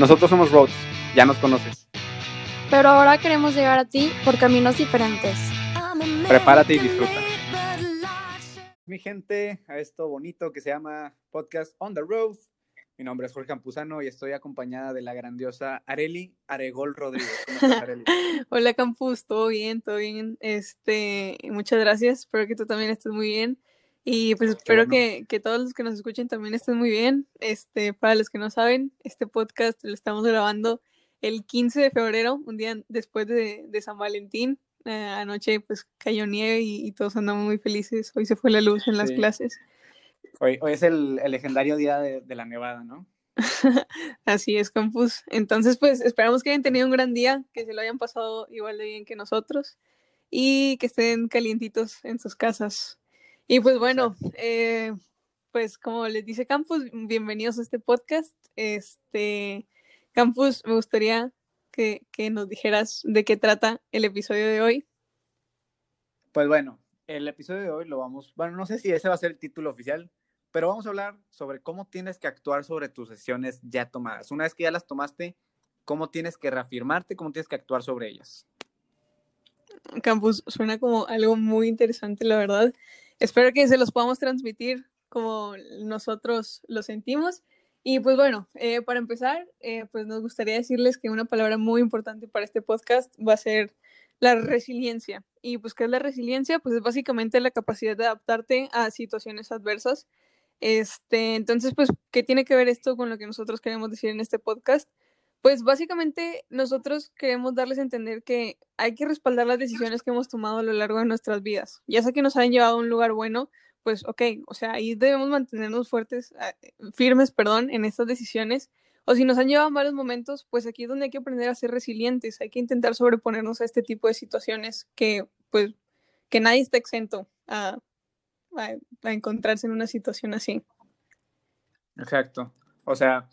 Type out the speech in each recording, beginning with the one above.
Nosotros somos Roads, ya nos conoces. Pero ahora queremos llegar a ti por caminos diferentes. Prepárate y disfruta. Mi gente, a esto bonito que se llama Podcast on the Road. Mi nombre es Jorge Campuzano y estoy acompañada de la grandiosa Areli Aregol Rodríguez. ¿Cómo estás, Areli? Hola Campus, todo bien, todo bien. Este, muchas gracias. Espero que tú también estés muy bien. Y pues espero bueno. que, que todos los que nos escuchen también estén muy bien. Este, para los que no saben, este podcast lo estamos grabando el 15 de febrero, un día después de, de San Valentín. Eh, anoche pues cayó nieve y, y todos andamos muy felices. Hoy se fue la luz en las Sí. clases. Hoy, hoy es el, el legendario día de, de la nevada, ¿no? Así es, Campus. Entonces, pues esperamos que hayan tenido un gran día, que se lo hayan pasado igual de bien que nosotros y que estén calientitos en sus casas. Y pues bueno, eh, pues como les dice Campus, bienvenidos a este podcast. Este, Campus, me gustaría que, que nos dijeras de qué trata el episodio de hoy. Pues bueno, el episodio de hoy lo vamos, bueno, no sé si ese va a ser el título oficial, pero vamos a hablar sobre cómo tienes que actuar sobre tus sesiones ya tomadas. Una vez que ya las tomaste, cómo tienes que reafirmarte, cómo tienes que actuar sobre ellas. Campus, suena como algo muy interesante, la verdad. Espero que se los podamos transmitir como nosotros lo sentimos. Y pues bueno, eh, para empezar, eh, pues nos gustaría decirles que una palabra muy importante para este podcast va a ser la resiliencia. Y pues, ¿qué es la resiliencia? Pues es básicamente la capacidad de adaptarte a situaciones adversas. Este, entonces, pues, ¿qué tiene que ver esto con lo que nosotros queremos decir en este podcast? Pues básicamente nosotros queremos darles a entender que hay que respaldar las decisiones que hemos tomado a lo largo de nuestras vidas. Ya sea que nos hayan llevado a un lugar bueno, pues ok, o sea, ahí debemos mantenernos fuertes, ah, firmes, perdón, en estas decisiones. O si nos han llevado a varios momentos, pues aquí es donde hay que aprender a ser resilientes, hay que intentar sobreponernos a este tipo de situaciones que, pues, que nadie está exento a, a, a encontrarse en una situación así. Exacto. O sea,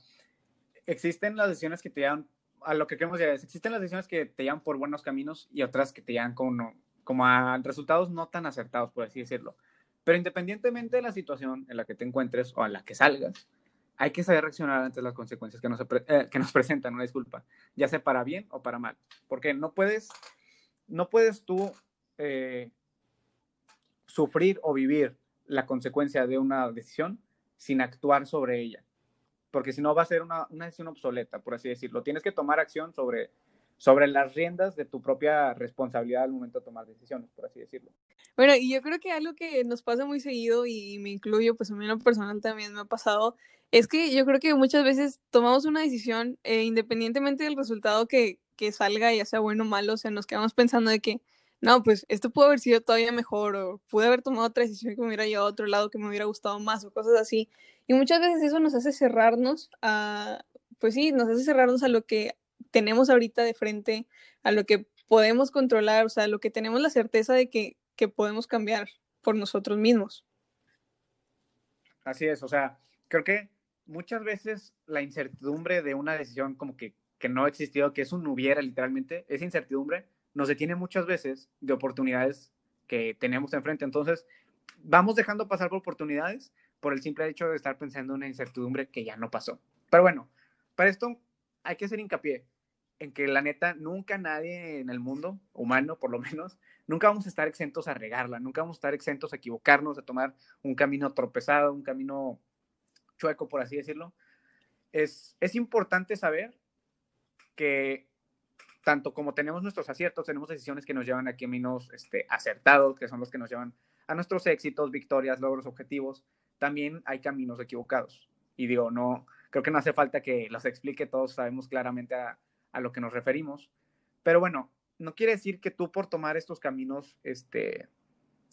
existen las decisiones que te llevan a lo que queremos llegar. Existen las decisiones que te llevan por buenos caminos y otras que te llevan como, como a resultados no tan acertados, por así decirlo. Pero independientemente de la situación en la que te encuentres o a la que salgas, hay que saber reaccionar ante las consecuencias que nos, eh, que nos presentan, una disculpa, ya sea para bien o para mal. Porque no puedes, no puedes tú eh, sufrir o vivir la consecuencia de una decisión sin actuar sobre ella. Porque si no va a ser una, una decisión obsoleta, por así decirlo. Tienes que tomar acción sobre, sobre las riendas de tu propia responsabilidad al momento de tomar decisiones, por así decirlo. Bueno, y yo creo que algo que nos pasa muy seguido, y me incluyo, pues a mí en lo personal también me ha pasado, es que yo creo que muchas veces tomamos una decisión, eh, independientemente del resultado que, que salga, ya sea bueno o malo, o sea, nos quedamos pensando de que, no, pues esto pudo haber sido todavía mejor, o pude haber tomado otra decisión que me hubiera llevado a otro lado que me hubiera gustado más, o cosas así. Y muchas veces eso nos hace cerrarnos a, pues sí, nos hace cerrarnos a lo que tenemos ahorita de frente, a lo que podemos controlar, o sea, lo que tenemos la certeza de que, que podemos cambiar por nosotros mismos. Así es, o sea, creo que muchas veces la incertidumbre de una decisión como que, que no ha existido, que es un hubiera literalmente, esa incertidumbre nos detiene muchas veces de oportunidades que tenemos enfrente. Entonces, vamos dejando pasar por oportunidades por el simple hecho de estar pensando en una incertidumbre que ya no pasó. Pero bueno, para esto hay que hacer hincapié en que la neta, nunca nadie en el mundo, humano por lo menos, nunca vamos a estar exentos a regarla, nunca vamos a estar exentos a equivocarnos, a tomar un camino tropezado, un camino chueco, por así decirlo. Es, es importante saber que tanto como tenemos nuestros aciertos, tenemos decisiones que nos llevan a caminos este, acertados, que son los que nos llevan a nuestros éxitos, victorias, logros, objetivos, también hay caminos equivocados. Y digo, no, creo que no hace falta que los explique, todos sabemos claramente a, a lo que nos referimos. Pero bueno, no quiere decir que tú por tomar estos caminos, este,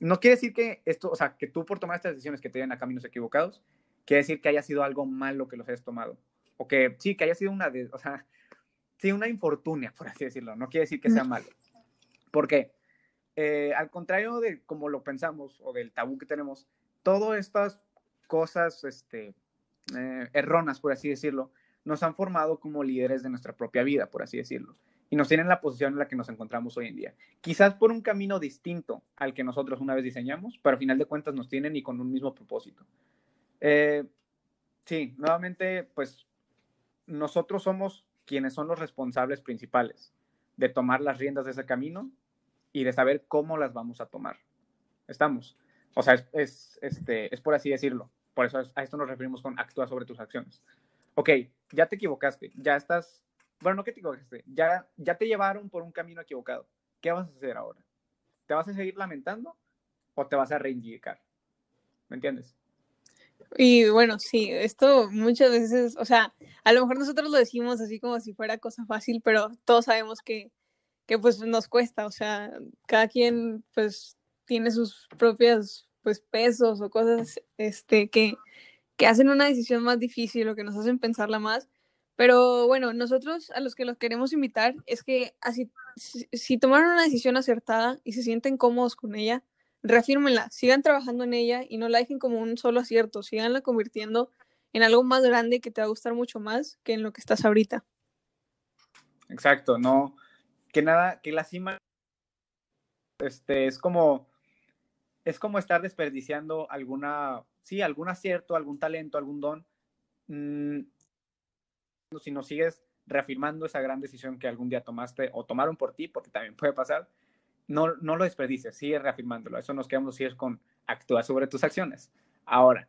no quiere decir que esto, o sea, que tú por tomar estas decisiones que te llevan a caminos equivocados, quiere decir que haya sido algo malo que los hayas tomado. O que sí, que haya sido una, de, o sea, sí, una infortunia, por así decirlo. No quiere decir que sea malo. ¿Por qué? Eh, al contrario de como lo pensamos o del tabú que tenemos, todas estas cosas este, eh, erróneas, por así decirlo, nos han formado como líderes de nuestra propia vida, por así decirlo, y nos tienen en la posición en la que nos encontramos hoy en día. Quizás por un camino distinto al que nosotros una vez diseñamos, pero al final de cuentas nos tienen y con un mismo propósito. Eh, sí, nuevamente, pues nosotros somos quienes son los responsables principales de tomar las riendas de ese camino y de saber cómo las vamos a tomar. Estamos. O sea, es, este, es por así decirlo. Por eso a esto nos referimos con actúa sobre tus acciones. Ok, ya te equivocaste, ya estás, bueno, no que te equivocaste, ya, ya te llevaron por un camino equivocado. ¿Qué vas a hacer ahora? ¿Te vas a seguir lamentando o te vas a reivindicar? ¿Me entiendes? Y bueno, sí, esto muchas veces, o sea, a lo mejor nosotros lo decimos así como si fuera cosa fácil, pero todos sabemos que, que pues nos cuesta, o sea, cada quien pues tiene sus propios pues pesos o cosas este que, que hacen una decisión más difícil o que nos hacen pensarla más. Pero bueno, nosotros a los que los queremos invitar es que así, si, si tomaron una decisión acertada y se sienten cómodos con ella, reafírmenla, sigan trabajando en ella y no la dejen como un solo acierto, siganla convirtiendo en algo más grande que te va a gustar mucho más que en lo que estás ahorita. Exacto, no, que nada, que la cima este, es como, es como estar desperdiciando alguna, sí, algún acierto, algún talento, algún don, mmm, si no sigues reafirmando esa gran decisión que algún día tomaste o tomaron por ti, porque también puede pasar, no, no lo desperdicies, sigue reafirmándolo. Eso nos quedamos si con actuar sobre tus acciones. Ahora,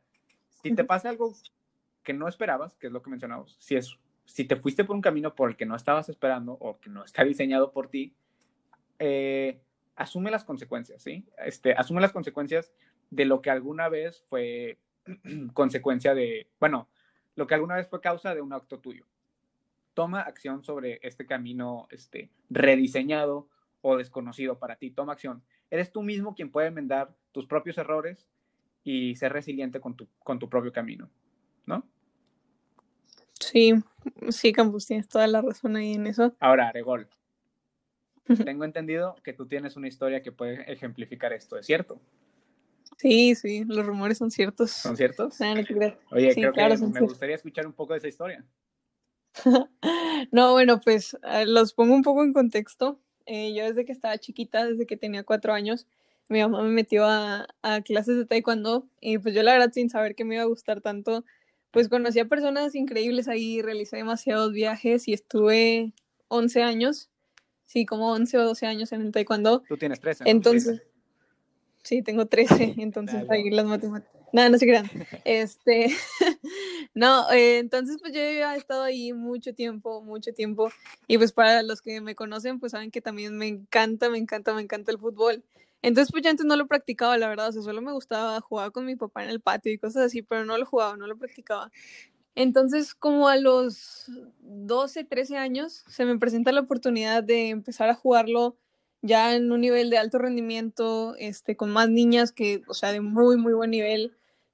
si te pasa algo que no esperabas, que es lo que mencionamos, si, es, si te fuiste por un camino por el que no estabas esperando o que no está diseñado por ti, eh, asume las consecuencias, ¿sí? Este, asume las consecuencias de lo que alguna vez fue consecuencia de, bueno, lo que alguna vez fue causa de un acto tuyo. Toma acción sobre este camino este, rediseñado o desconocido para ti. Toma acción. Eres tú mismo quien puede enmendar tus propios errores y ser resiliente con tu, con tu propio camino, ¿no? Sí, sí, Campus, tienes toda la razón ahí en eso. Ahora, Aregol, tengo entendido que tú tienes una historia que puede ejemplificar esto, ¿es cierto? Sí, sí, los rumores son ciertos. ¿Son ciertos? Ah, no te creo. Oye, Sí, creo claro, que me ciertos. gustaría escuchar un poco de esa historia. No, bueno, pues eh, los pongo un poco en contexto. Eh, yo desde que estaba chiquita, desde que tenía cuatro años, mi mamá me metió a, a clases de taekwondo y pues yo la verdad sin saber que me iba a gustar tanto, pues conocí a personas increíbles ahí, realicé demasiados viajes y estuve 11 años, sí, como 11 o 12 años en el taekwondo. Tú tienes 13. ¿no? Entonces, sí, tengo 13, entonces Dale. ahí las matemáticas. No, no se crean. Este, no, eh, entonces pues yo he estado ahí mucho tiempo, mucho tiempo. Y pues para los que me conocen, pues saben que también me encanta, me encanta, me encanta el fútbol. Entonces pues yo antes no lo practicaba, la verdad, o sea, solo me gustaba jugar con mi papá en el patio y cosas así, pero no lo jugaba, no lo practicaba. Entonces, como a los 12, 13 años, se me presenta la oportunidad de empezar a jugarlo ya en un nivel de alto rendimiento, este, con más niñas que, o sea, de muy, muy buen nivel.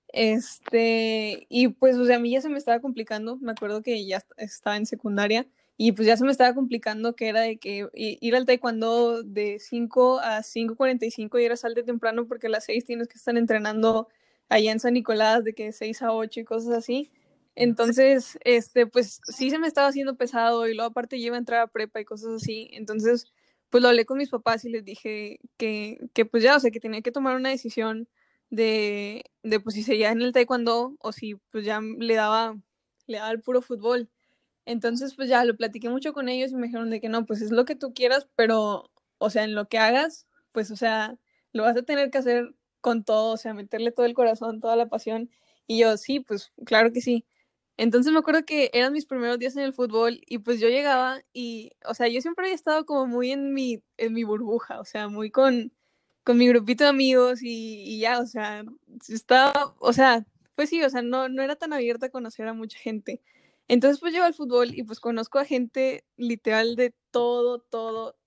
Este, y pues, o sea, a mí ya se me estaba complicando, me acuerdo que ya est- estaba en secundaria y pues ya se me estaba complicando que era de que ir al taekwondo de 5 a 5.45 y era salte temprano porque a las 6 tienes que estar entrenando allá en San Nicolás de que de 6 a 8 y cosas así. Entonces, este, pues sí se me estaba haciendo pesado y luego aparte iba a entrar a prepa y cosas así. Entonces, pues lo hablé con mis papás y les dije que, que pues ya, o sea, que tenía que tomar una decisión de, de pues si seguía en el taekwondo o si pues ya le daba, le daba el puro fútbol. Entonces, pues ya lo platiqué mucho con ellos y me dijeron de que no, pues es lo que tú quieras, pero, o sea, en lo que hagas, pues, o sea, lo vas a tener que hacer con todo, o sea, meterle todo el corazón, toda la pasión. Y yo, sí, pues, claro que sí. Entonces me acuerdo que eran mis primeros días en el fútbol y pues yo llegaba y, o sea, yo siempre había estado como muy en mi, en mi burbuja, o sea, muy con, con mi grupito de amigos y, y ya, o sea, estaba, o sea, pues sí, o sea, no, no era tan abierta a conocer a mucha gente. Entonces pues llego al fútbol y pues conozco a gente literal de todo, todo,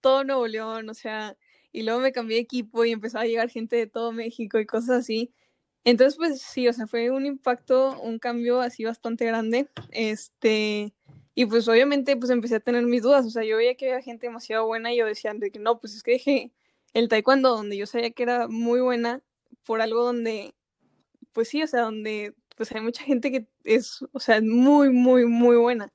todo Nuevo León, o sea, y luego me cambié de equipo y empezó a llegar gente de todo México y cosas así. Entonces, pues sí, o sea, fue un impacto, un cambio así bastante grande. Este, y pues obviamente pues empecé a tener mis dudas, o sea, yo veía que había gente demasiado buena y yo decía de que no, pues es que dejé el taekwondo donde yo sabía que era muy buena por algo donde, pues sí, o sea, donde pues hay mucha gente que es, o sea, muy, muy, muy buena.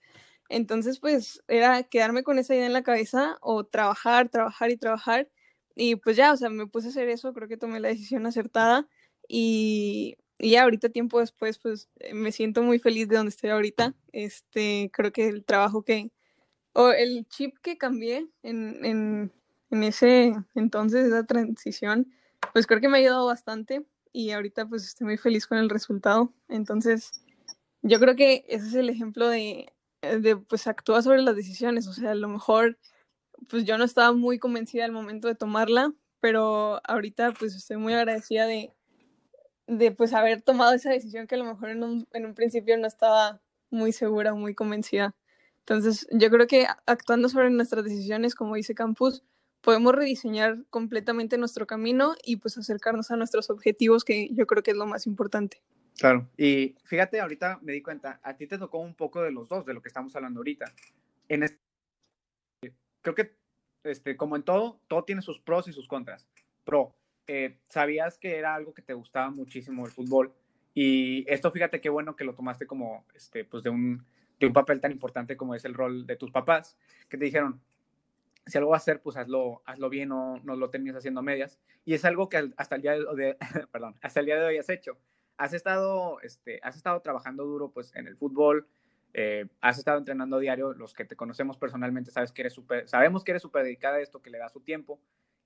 Entonces, pues era quedarme con esa idea en la cabeza o trabajar, trabajar y trabajar. Y pues ya, o sea, me puse a hacer eso, creo que tomé la decisión acertada y, y ya ahorita tiempo después, pues eh, me siento muy feliz de donde estoy ahorita. Este, creo que el trabajo que, o el chip que cambié en, en, en ese entonces, esa transición, pues creo que me ha ayudado bastante y ahorita pues estoy muy feliz con el resultado. Entonces, yo creo que ese es el ejemplo de, de pues actuar sobre las decisiones. O sea, a lo mejor pues yo no estaba muy convencida al momento de tomarla, pero ahorita pues estoy muy agradecida de, de pues haber tomado esa decisión que a lo mejor en un, en un principio no estaba muy segura, muy convencida. Entonces, yo creo que actuando sobre nuestras decisiones, como dice Campus, podemos rediseñar completamente nuestro camino y pues acercarnos a nuestros objetivos, que yo creo que es lo más importante. Claro, y fíjate, ahorita me di cuenta, a ti te tocó un poco de los dos, de lo que estamos hablando ahorita. En este, creo que, este, como en todo, todo tiene sus pros y sus contras. Pro, eh, sabías que era algo que te gustaba muchísimo el fútbol. Y esto, fíjate qué bueno que lo tomaste como, este, pues de un, de un papel tan importante como es el rol de tus papás, que te dijeron, si algo va a hacer, pues hazlo, hazlo bien o no lo termines haciendo a medias. Y es algo que hasta el día de, perdón, hasta el día de hoy has hecho. Has estado, este, has estado trabajando duro pues, en el fútbol, eh, has estado entrenando diario, los que te conocemos personalmente sabes que eres super, sabemos que eres súper dedicada a esto, que le da su tiempo,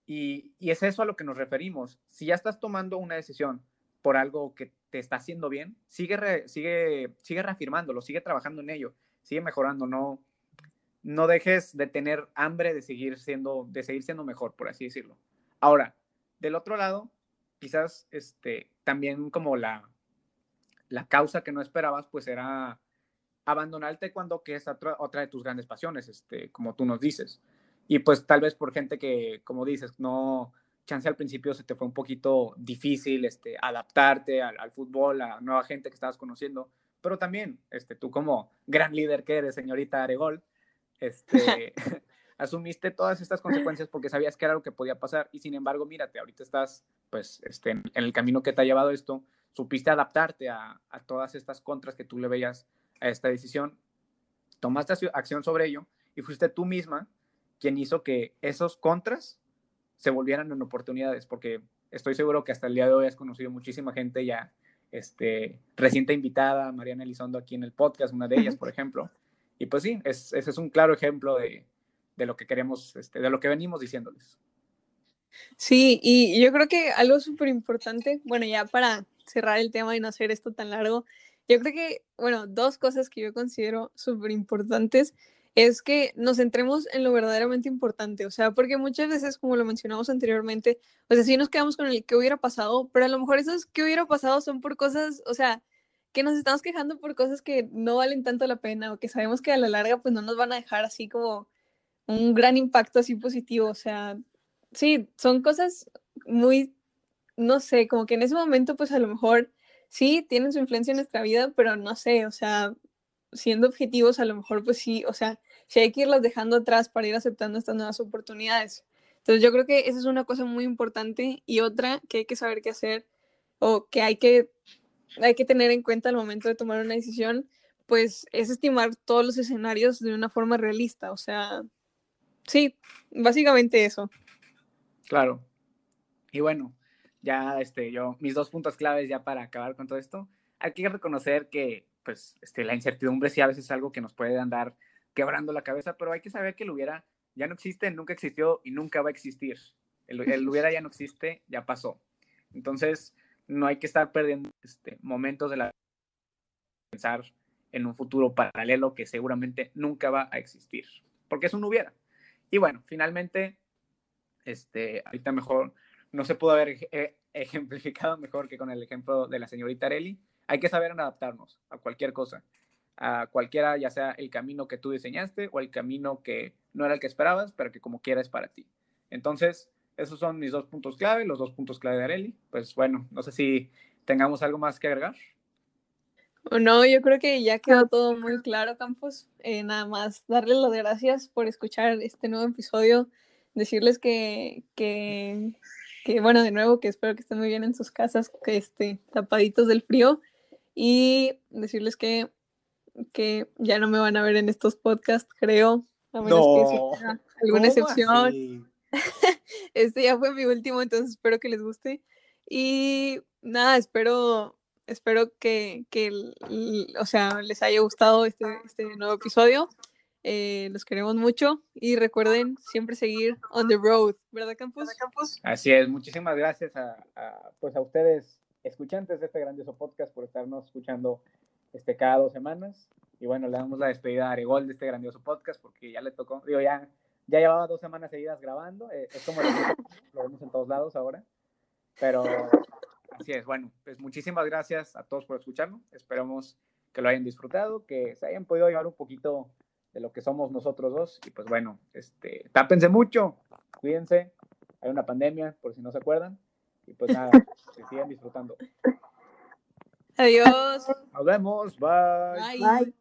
y, es eso a lo que nos referimos. Si ya estás tomando una decisión por algo que te está haciendo bien, sigue, sigue, sigue reafirmándolo, sigue trabajando en ello, sigue mejorando, no, no dejes de tener hambre de seguir siendo, de seguir siendo mejor, por así decirlo. Ahora, del otro lado, quizás este, también como la, la causa que no esperabas, pues era abandonarte cuando que es otra, otra de tus grandes pasiones, este, como tú nos dices. Y pues tal vez por gente que, como dices, no, chance al principio se te fue un poquito difícil este, adaptarte al, fútbol, a nueva gente que estabas conociendo, pero también este, tú como gran líder que eres, señorita Aregol, este, asumiste todas estas consecuencias porque sabías que era lo que podía pasar y sin embargo, mírate, ahorita estás pues este, en, el camino que te ha llevado esto, supiste adaptarte a, a todas estas contras que tú le veías a esta decisión, tomaste acción sobre ello y fuiste tú misma quien hizo que esos contras se volvieran en oportunidades, porque estoy seguro que hasta el día de hoy has conocido muchísima gente ya este, reciente invitada, Mariana Elizondo aquí en el podcast, una de ellas, por ejemplo. Y pues sí, ese es un claro ejemplo de, de lo que queremos, este, de lo que venimos diciéndoles. Sí, y yo creo que algo súper importante, bueno, ya para cerrar el tema y no hacer esto tan largo, yo creo que, bueno, dos cosas que yo considero súper importantes es que nos centremos en lo verdaderamente importante, o sea, porque muchas veces, como lo mencionamos anteriormente, o sea, sí nos quedamos con el que hubiera pasado, pero a lo mejor esos que hubiera pasado son por cosas, o sea, que nos estamos quejando por cosas que no valen tanto la pena o que sabemos que a la larga pues no nos van a dejar así como un gran impacto así positivo, o sea, sí, son cosas muy, no sé, como que en ese momento pues a lo mejor sí tienen su influencia en nuestra vida, pero no sé, o sea, siendo objetivos, a lo mejor pues sí, o sea, si hay que irlas dejando atrás para ir aceptando estas nuevas oportunidades. Entonces yo creo que esa es una cosa muy importante y otra que hay que saber qué hacer o que hay que, hay que tener en cuenta al momento de tomar una decisión, pues es estimar todos los escenarios de una forma realista. O sea, sí, básicamente eso. Claro. Y bueno, ya este, yo, mis dos puntos claves ya para acabar con todo esto, hay que reconocer que pues este, la incertidumbre sí a veces es algo que nos puede andar quebrando la cabeza, pero hay que saber que el hubiera ya no existe, nunca existió y nunca va a existir. El, el hubiera ya no existe, ya pasó. Entonces, no hay que estar perdiendo este, momentos de la pensar en un futuro paralelo que seguramente nunca va a existir, porque es un hubiera. Y bueno, finalmente, este, ahorita mejor, no se pudo haber eh, ejemplificado mejor que con el ejemplo de la señorita Areli, hay que saber adaptarnos a cualquier cosa, a cualquiera, ya sea el camino que tú diseñaste o el camino que no era el que esperabas, pero que como quiera es para ti. Entonces, esos son mis dos puntos clave, los dos puntos clave de Areli. Pues bueno, no sé si tengamos algo más que agregar. No, yo creo que ya quedó todo muy claro, Campos. Eh, nada más darles las gracias por escuchar este nuevo episodio, decirles que, que, que, bueno, de nuevo, que espero que estén muy bien en sus casas, que estén tapaditos del frío y decirles que, que ya no me van a ver en estos podcasts, creo, a menos que alguna excepción. este ya fue mi último, entonces espero que les guste. Y nada, espero, espero que, que o sea, les haya gustado este, este nuevo episodio. Eh, los queremos mucho y recuerden siempre seguir on the road, ¿verdad, Campus? Así es, muchísimas gracias a, pues a ustedes, escuchantes de este grandioso podcast, por estarnos escuchando este, cada dos semanas. Y bueno, le damos la despedida a Aregol de este grandioso podcast porque ya le tocó, digo, ya, ya llevaba dos semanas seguidas grabando, eh, es como lo, vemos en todos lados ahora, pero así es, bueno, pues muchísimas gracias a todos por escucharnos, esperamos que lo hayan disfrutado, que se hayan podido llevar un poquito de lo que somos nosotros dos. Y pues bueno, este, tápense mucho, cuídense, hay una pandemia, por si no se acuerdan. Y pues nada, que sigan disfrutando. Adiós. Nos vemos, bye. Bye.